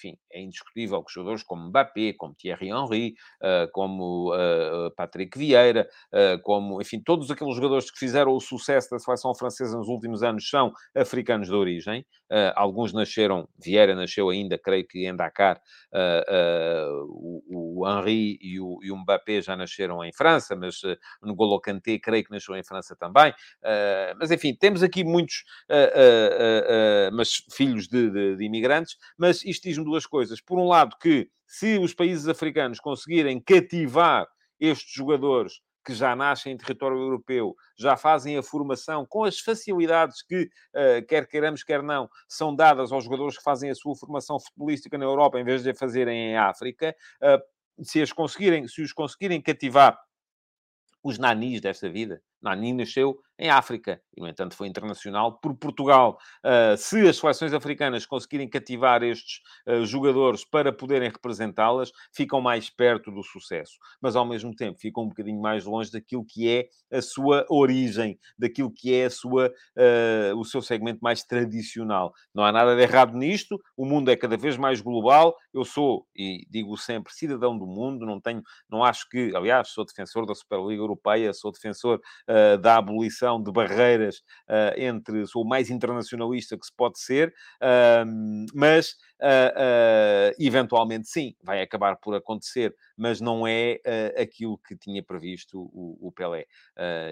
Speaker 2: enfim, é indiscutível que jogadores como Mbappé, como Thierry Henry, uh, como uh, Patrick Vieira, uh, como, enfim, todos aqueles jogadores que fizeram o sucesso da seleção francesa nos últimos anos são africanos de origem. alguns nasceram, Vieira nasceu ainda, creio que em Dakar, o, o, Henry e o, e o Mbappé já nasceram em França, mas uh, N'Golo Kanté creio que nasceu em França também. mas, enfim, temos aqui muitos mas filhos de, de, de imigrantes, mas isto diz-me duas coisas. Por um lado, que se os países africanos conseguirem cativar estes jogadores que já nascem em território europeu, já fazem a formação com as facilidades que, uh, quer queiramos, quer não, são dadas aos jogadores que fazem a sua formação futebolística na Europa em vez de a fazerem em África, uh, se, as conseguirem, se os conseguirem cativar os nanis desta vida, Nani nasceu em África e, no entanto, foi internacional por Portugal. Uh, se as seleções africanas conseguirem cativar estes uh, jogadores para poderem representá-las, ficam mais perto do sucesso, mas ao mesmo tempo ficam um bocadinho mais longe daquilo que é a sua origem, daquilo que é a sua, uh, o seu segmento mais tradicional. Não há nada de errado nisto, o mundo é cada vez mais global. Eu sou, e digo sempre, cidadão do mundo, não tenho, não acho que, aliás, sou defensor da Superliga Europeia, sou defensor uh, da abolição de barreiras uh, entre. Sou o mais internacionalista que se pode ser, uh, mas uh, eventualmente sim, vai acabar por acontecer, mas não é aquilo que tinha previsto o, o Pelé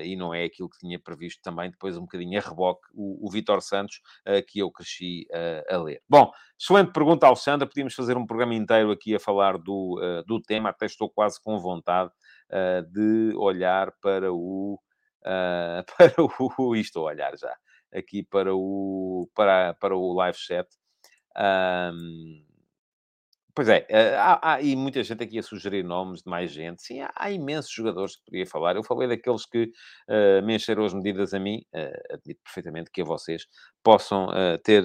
Speaker 2: e não é aquilo que tinha previsto também, depois um bocadinho a reboque, o, o Vitor Santos, que eu cresci a ler. Bom, excelente pergunta, Alexandra. Podíamos fazer um programa inteiro aqui a falar do, do tema, até estou quase com vontade. De olhar para o uh, para o. Estou a olhar já aqui para o, para, para o live chat. Um, Pois é, eh, há, há, e muita gente aqui a sugerir nomes de mais gente. Sim, há, há imensos jogadores que podia falar. Eu falei daqueles que uh, me encheram as medidas a mim. Uh, admito perfeitamente que a vocês possam, uh, ter,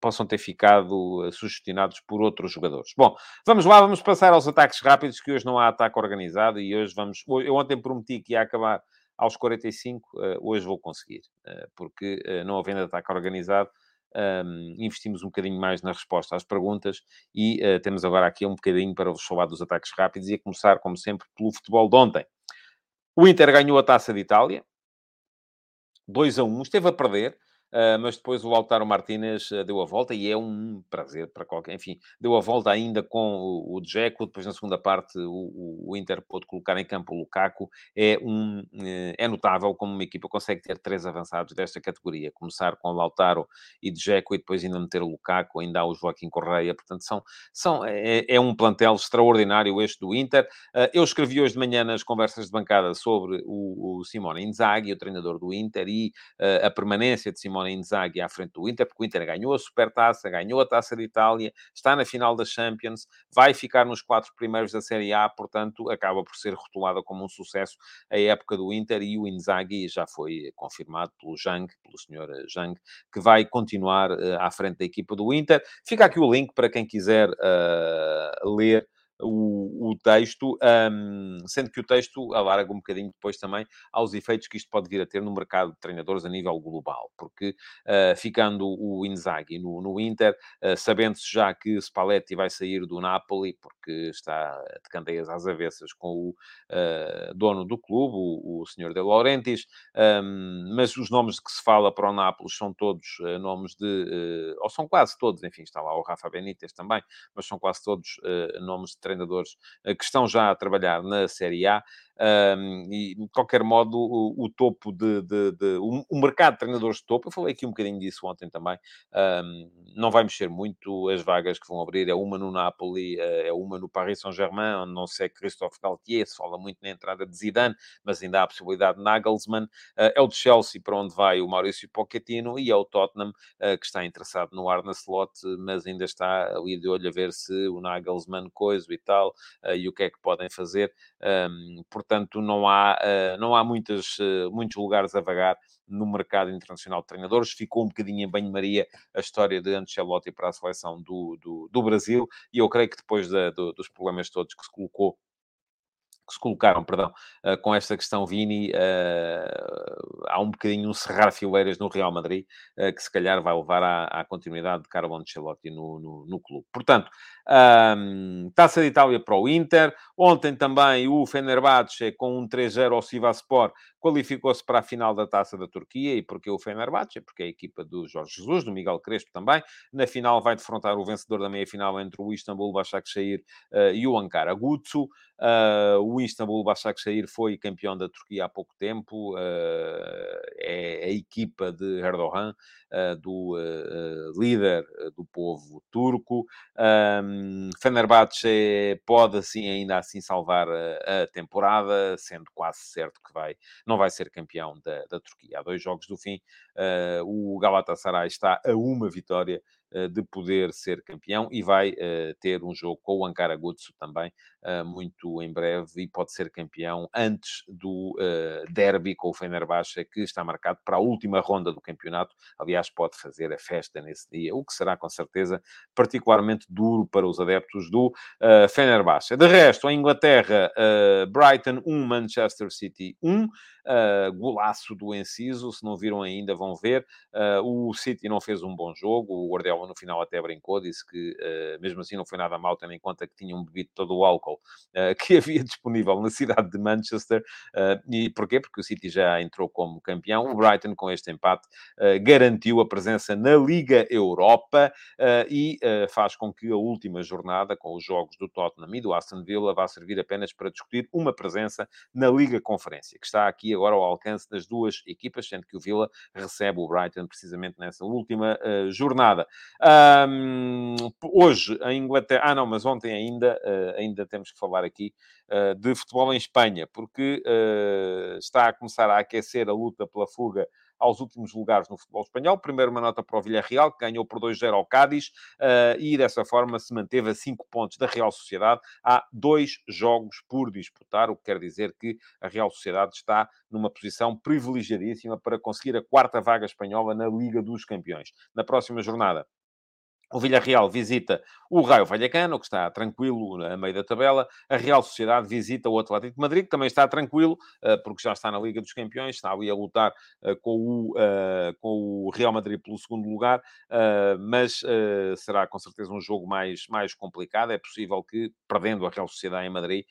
Speaker 2: possam ter ficado sugestionados por outros jogadores. Bom, vamos lá, vamos passar aos ataques rápidos, que hoje não há ataque organizado e hoje vamos... Eu ontem prometi que ia acabar aos 45, hoje vou conseguir, porque não havendo ataque organizado, um, investimos um bocadinho mais na resposta às perguntas e uh, temos agora aqui um bocadinho para vos falar dos ataques rápidos e a começar, como sempre, pelo futebol de ontem. O Inter ganhou a Taça de Itália, 2 a 1, esteve a perder, Uh, mas depois o Lautaro Martínez uh, deu a volta e é um prazer para qualquer... Enfim, deu a volta ainda com o, o Dzeko, depois na segunda parte o, o, Inter pôde colocar em campo o Lukaku. É, um, uh, é notável como uma equipa consegue ter três avançados desta categoria. Começar com o Lautaro e Dzeko e depois ainda meter o Lukaku, ainda há o Joaquim Correia. Portanto, são, são, é, é um plantel extraordinário este do Inter. eu escrevi hoje de manhã nas conversas de bancada sobre o, o Simone Inzaghi, o treinador do Inter, e a permanência de Simone Simone Inzaghi à frente do Inter, porque o Inter ganhou a Supertaça, ganhou a Taça de Itália, está na final da Champions, vai ficar nos quatro primeiros da Série A, portanto, acaba por ser rotulada como um sucesso a época do Inter e o Inzaghi já foi confirmado pelo Jang, pelo senhor Jang, que vai continuar uh, à frente da equipa do Inter. Fica aqui o link para quem quiser uh, ler o, o texto, um, sendo que o texto alarga um bocadinho depois também aos efeitos que isto pode vir a ter no mercado de treinadores a nível global, porque uh, ficando o Inzaghi no, no Inter, uh, sabendo-se já que Spalletti vai sair do Napoli, porque está de candeias às avessas com o uh, dono do clube, o, o Sr. De Laurentiis, um, mas os nomes que se fala para o Nápoles são todos nomes de, ou são quase todos, enfim, está lá o Rafa Benítez também, mas são quase todos nomes de treinadores eh, que estão já a trabalhar na Série A. Um, e, de qualquer modo, o, o topo de, de, de o, o, mercado de treinadores de topo, eu falei aqui um bocadinho disso ontem também, um, não vai mexer muito. As vagas que vão abrir é uma no Napoli, eh, é uma no Paris Saint-Germain, onde não sei Christophe Galtier, se fala muito na entrada de Zidane, mas ainda há a possibilidade de Nagelsmann. Eh, é o de Chelsea, para onde vai o Maurício Pochettino, e é o Tottenham, que está interessado no Arne Slot, mas ainda está ali de olho a ver se o Nagelsmann coisa e tal, e o que é que podem fazer. Um, portanto não há, não há muitas, muitos lugares a vagar no mercado internacional de treinadores. Ficou um bocadinho em banho-maria a história de Ancelotti para a seleção do, do, do Brasil, e eu creio que depois da, do, dos problemas todos que se colocou que se colocaram, perdão, uh, com esta questão Vini, há um bocadinho um cerrar fileiras no Real Madrid, que se calhar vai levar à, à continuidade de Carlo Ancelotti no, no, no clube. Portanto, um, Taça de Itália para o Inter. Ontem também o Fenerbahçe, com um 3-0 ao Sivaspor, qualificou-se para a final da Taça da Turquia. E porquê o Fenerbahçe? Porque é a equipa do Jorge Jesus, do Miguel Crespo também. Na final vai defrontar o vencedor da meia-final entre o Istanbul Başakşehir uh, e o Ankara Gutsu. Uh, o Istanbul Başakşehir foi campeão da Turquia há pouco tempo. Uh, é a equipa de Erdogan, do líder do povo turco. Um, Fenerbahçe pode, assim, ainda assim salvar a, a, temporada, sendo quase certo que vai, não vai ser campeão da, da Turquia. Há dois jogos do fim, o Galatasaray está a uma vitória eh, de poder ser campeão e vai uh, ter um jogo com o Ankara Gutsu também muito em breve e pode ser campeão antes do derby com o Fenerbahçe que está marcado para a última ronda do campeonato. Aliás, pode fazer a festa nesse dia, o que será com certeza particularmente duro para os adeptos do Fenerbahçe. De resto, em Inglaterra, Brighton 1, Manchester City 1. Uh, golaço do Enciso, se não viram ainda vão ver. Uh, o City não fez um bom jogo, o Guardiola no final até brincou, disse que uh, mesmo assim não foi nada mal, tendo em conta que tinham bebido todo o álcool que havia disponível na cidade de Manchester. e porquê? Porque o City já entrou como campeão. O Brighton, com este empate, garantiu a presença na Liga Europa e faz com que a última jornada, com os jogos do Tottenham e do Aston Villa, vá servir apenas para discutir uma presença na Liga Conferência, que está aqui agora ao alcance das duas equipas, sendo que o Villa recebe o Brighton precisamente nessa última uh, jornada. Um, hoje, a Inglaterra... Ah, não, mas ontem ainda, uh, ainda temos que falar aqui uh, de futebol em Espanha, porque está a começar a aquecer a luta pela fuga aos últimos lugares no futebol espanhol. Primeiro uma nota para o Villarreal, que ganhou por 2-0 ao Cádiz, uh, e dessa forma se manteve a 5 pontos da Real Sociedade. Há dois jogos por disputar, o que quer dizer que a Real Sociedade está numa posição privilegiadíssima para conseguir a quarta vaga espanhola na Liga dos Campeões. Na próxima jornada, o Villarreal visita o Raio Vallecano, que está tranquilo a meio da tabela. A Real Sociedade visita o Atlético de Madrid, que também está tranquilo, eh, porque já está na Liga dos Campeões, está ali a lutar eh, com o, eh, com o Real Madrid pelo segundo lugar, mas será com certeza um jogo mais, mais complicado. É possível que, perdendo a Real Sociedade em Madrid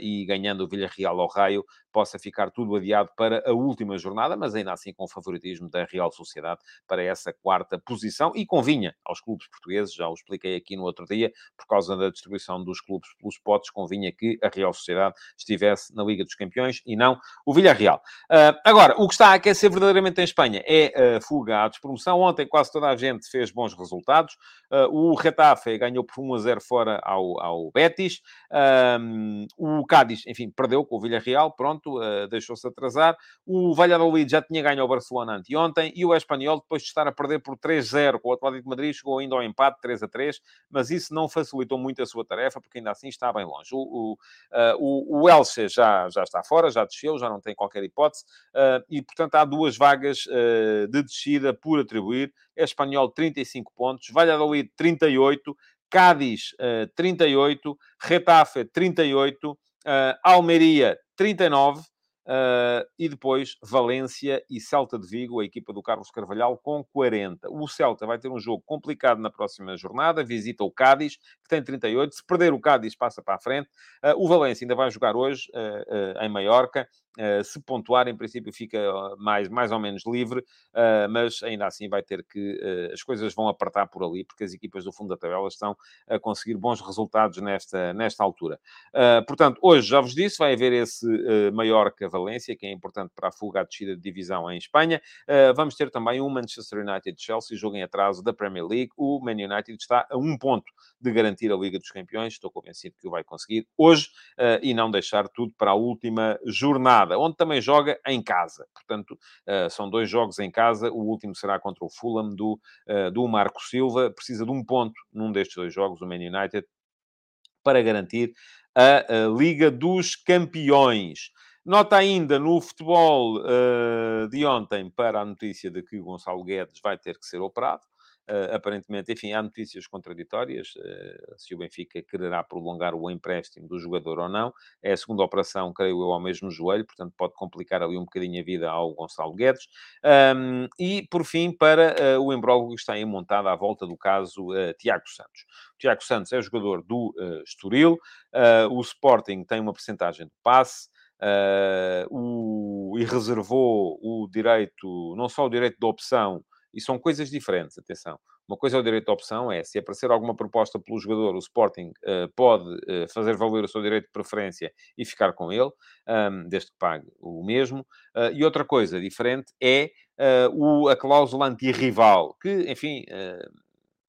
Speaker 2: e ganhando o Villarreal ao Raio, possa ficar tudo adiado para a última jornada, mas ainda assim com o favoritismo da Real Sociedade para essa quarta posição. E convinha aos clubes portugueses, já o expliquei aqui no outro dia, por causa da distribuição dos clubes pelos potes, convinha que a Real Sociedade estivesse na Liga dos Campeões e não o Villarreal. Uh, agora, o que está a aquecer verdadeiramente em Espanha é a fuga à despromoção. Ontem quase toda a gente fez bons resultados. Uh, o Retafe ganhou por 1 a 0 fora ao, ao Betis. O Cádiz, enfim, perdeu com o Villarreal, pronto, uh, deixou-se atrasar. O Valladolid já tinha ganho ao Barcelona anteontem e o Espanhol, depois de estar a perder por 3-0 com o Atlético de Madrid, chegou ainda ao empate 3 a 3, mas isso não facilitou muito a sua tarefa, porque ainda assim está bem longe. O, o, uh, o, o Elche já, já está fora, já desceu, já não tem qualquer hipótese, uh, e portanto há duas vagas uh, de descida por atribuir. É Espanhol 35 pontos, Valladolid 38, Cádiz 38, Retafe 38, Almeria 39, Uh, e depois Valência e Celta de Vigo, a equipa do Carlos Carvalhal, com 40. O Celta vai ter um jogo complicado na próxima jornada, visita o Cádiz, que tem 38. Se perder o Cádiz, passa para a frente. Uh, o Valência ainda vai jogar hoje uh, em Maiorca. Se pontuar, em princípio, fica mais, mais ou menos livre, mas ainda assim vai ter que. As coisas vão apertar por ali, porque as equipas do fundo da tabela estão a conseguir bons resultados nesta, nesta altura. portanto, hoje, já vos disse, vai haver esse Mallorca-Valência, que é importante para a fuga à descida de divisão em Espanha. vamos ter também o Manchester United-Chelsea, jogo em atraso da Premier League. O Man United está a um ponto de garantir a Liga dos Campeões, estou convencido que o vai conseguir hoje e não deixar tudo para a última jornada onde também joga em casa. Portanto, uh, são dois jogos em casa. O último será contra o Fulham do, do Marco Silva. Precisa de um ponto num destes dois jogos, o Man United, para garantir a, a Liga dos Campeões. Nota ainda no futebol uh, de ontem para a notícia de que o Gonçalo Guedes vai ter que ser operado. Uh, aparentemente, enfim, há notícias contraditórias uh, se o Benfica quererá prolongar o empréstimo do jogador ou não. É a segunda operação, creio eu, ao mesmo joelho, portanto pode complicar ali um bocadinho a vida ao Gonçalo Guedes. Um, e, por fim, para uh, o embróglio que está aí montado à volta do caso Tiago Santos. O Tiago Santos é jogador do Estoril, o Sporting tem uma percentagem de passe, o, e reservou o direito, não só o direito de opção, e são coisas diferentes, atenção. Uma coisa é o direito de opção, é se aparecer alguma proposta pelo jogador, o Sporting uh, pode uh, fazer valer o seu direito de preferência e ficar com ele, um, desde que pague o mesmo. Uh, e outra coisa diferente é o, a cláusula anti-rival, que, enfim,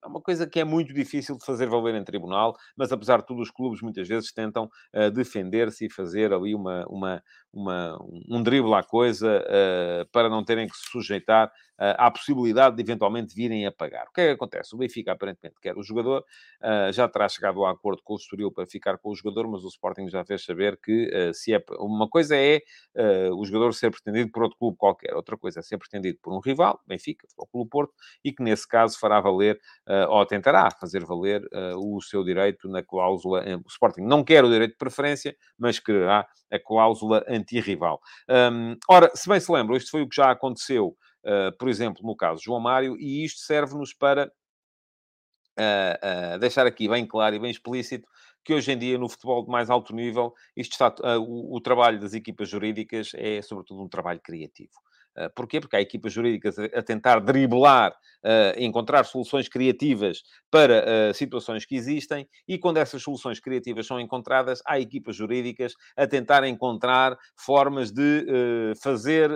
Speaker 2: é uma coisa que é muito difícil de fazer valer em tribunal, mas apesar de tudo, os clubes muitas vezes tentam uh, defender-se e fazer ali uma, uma, uma, um drible à coisa uh, para não terem que se sujeitar uh, à possibilidade de eventualmente virem a pagar. O que é que acontece? O Benfica aparentemente quer o jogador, já terá chegado a acordo com o Estoril para ficar com o jogador, mas o Sporting já fez saber que se é, uma coisa é o jogador ser pretendido por outro clube qualquer, outra coisa é ser pretendido por um rival, Benfica, o Clube Porto, e que nesse caso fará valer ou tentará fazer valer o seu direito na cláusula. O Sporting não quer o direito de preferência, mas quererá a cláusula anti-rival. Um, ora, se bem se lembram, isto foi o que já aconteceu, por exemplo, no caso João Mário, e isto serve-nos para deixar aqui bem claro e bem explícito que hoje em dia, no futebol de mais alto nível, isto está, o, o trabalho das equipas jurídicas é, sobretudo, um trabalho criativo. Uh, porquê? Porque há equipas jurídicas a, tentar driblar, uh, encontrar soluções criativas para uh, situações que existem, e quando essas soluções criativas são encontradas, há equipas jurídicas a tentar encontrar formas de fazer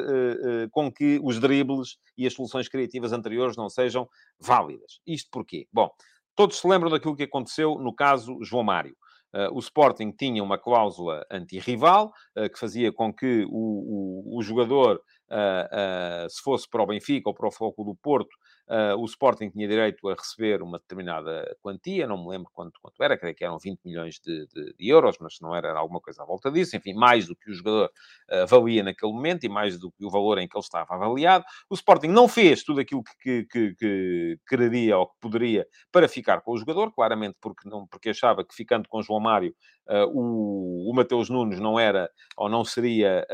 Speaker 2: com que os dribles e as soluções criativas anteriores não sejam válidas. Isto porquê? Bom, todos se lembram daquilo que aconteceu no caso João Mário. Uh, o Sporting tinha uma cláusula anti-rival, uh, que fazia com que o, o, o jogador uh, uh, se fosse para o Benfica ou para o Foco do Porto, Uh, o Sporting tinha direito a receber uma determinada quantia, não me lembro quanto, quanto era, creio que eram 20 milhões de, de, de, euros, mas não era alguma coisa à volta disso, enfim, mais do que o jogador uh, valia naquele momento e mais do que o valor em que ele estava avaliado. O Sporting não fez tudo aquilo que, que, que, quereria ou que poderia para ficar com o jogador, claramente porque, não, porque achava que ficando com João Mário uh, o, o Mateus Nunes não era ou não seria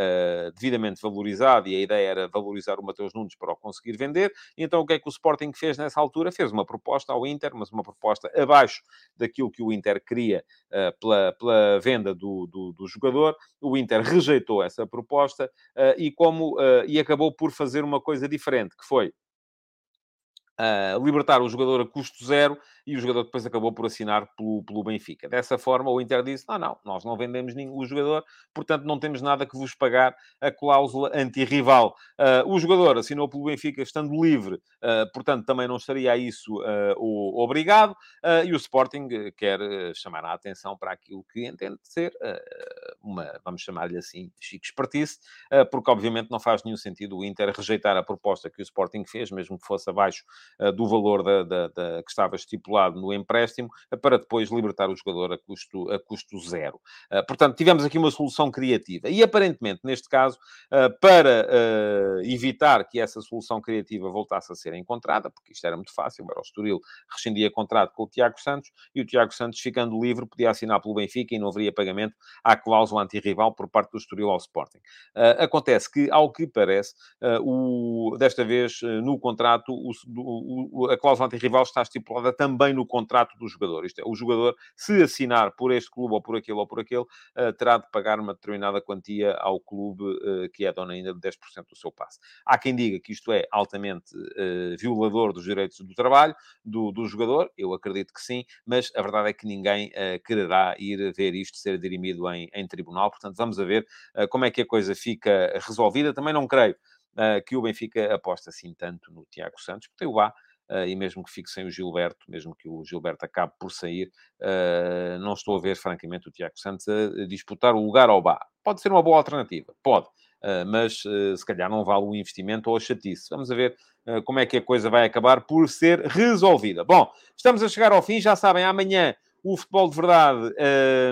Speaker 2: devidamente valorizado e a ideia era valorizar o Mateus Nunes para o conseguir vender. Então o que é que o Sporting fez nessa altura, fez uma proposta ao Inter, mas uma proposta abaixo daquilo que o Inter queria uh, pela, pela venda do, do, do, jogador. O Inter rejeitou essa proposta uh, e, como, uh, e acabou por fazer uma coisa diferente, que foi libertar o jogador a custo zero e o jogador depois acabou por assinar pelo, pelo Benfica. Dessa forma, o Inter disse: não, não, nós não vendemos nenhum jogador, portanto não temos nada que vos pagar a cláusula anti-rival. Uh, o jogador assinou pelo Benfica estando livre, uh, portanto também não estaria a isso uh, o, obrigado, e o Sporting quer chamar a atenção para aquilo que entende ser uma, vamos chamar-lhe assim, chique expertise, porque obviamente não faz nenhum sentido o Inter rejeitar a proposta que o Sporting fez, mesmo que fosse abaixo do valor da, da, da que estava estipulado lado no empréstimo, eh, para depois libertar o jogador a custo, a custo zero. Eh, portanto, tivemos aqui uma solução criativa. E aparentemente, neste caso, eh, para evitar que essa solução criativa voltasse a ser encontrada, porque isto era muito fácil, era o Estoril rescindia contrato com o Tiago Santos e o Tiago Santos, ficando livre, podia assinar pelo Benfica e não haveria pagamento à cláusula antirrival por parte do Estoril ao Sporting. acontece que, ao que parece, o, desta vez no contrato, o, o, a cláusula antirrival está estipulada também no contrato do jogador. Isto é, o jogador, se assinar por este clube ou por aquele ou por aquele, terá de pagar uma determinada quantia ao clube que é dono ainda de 10% do seu passe. Há quem diga que isto é altamente violador dos direitos do trabalho do, do, jogador, eu acredito que sim, mas a verdade é que ninguém quererá ir ver isto ser dirimido em, em tribunal, portanto vamos a ver como é que a coisa fica resolvida. Também não creio que o Benfica aposta assim tanto no Tiago Santos, porque o A uh, e mesmo que fique sem o Gilberto, mesmo que o Gilberto acabe por sair, uh, não estou a ver, francamente, o Tiago Santos a disputar o lugar ao Bá. Pode ser uma boa alternativa, pode, uh, mas se calhar não vale o investimento ou a chatice. Vamos a ver como é que a coisa vai acabar por ser resolvida. Bom, estamos a chegar ao fim, já sabem, amanhã O Futebol de Verdade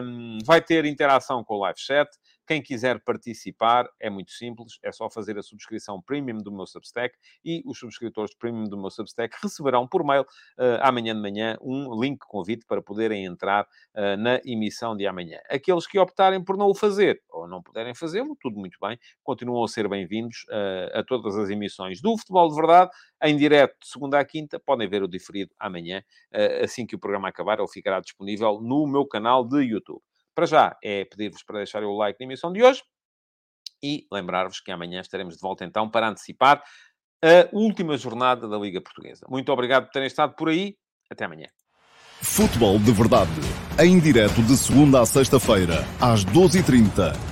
Speaker 2: um, vai ter interação com o live chat. Quem quiser participar é muito simples, é só fazer a subscrição premium do meu Substack e os subscritores premium do meu Substack receberão por mail uh, amanhã de manhã um link convite para poderem entrar uh, na emissão de amanhã. Aqueles que optarem por não o fazer ou não puderem fazê-lo, tudo muito bem, continuam a ser bem-vindos uh, a todas as emissões do Futebol de Verdade, em direto de segunda à quinta, podem ver o diferido amanhã, assim que o programa acabar, ele ficará disponível no meu canal de YouTube. Para já, é pedir-vos para deixarem o like na emissão de hoje e lembrar-vos que amanhã estaremos de volta então para antecipar a última jornada da Liga Portuguesa. Muito obrigado por terem estado por aí. Até amanhã.
Speaker 1: Futebol de Verdade. Em direto de segunda a sexta-feira, às 12h30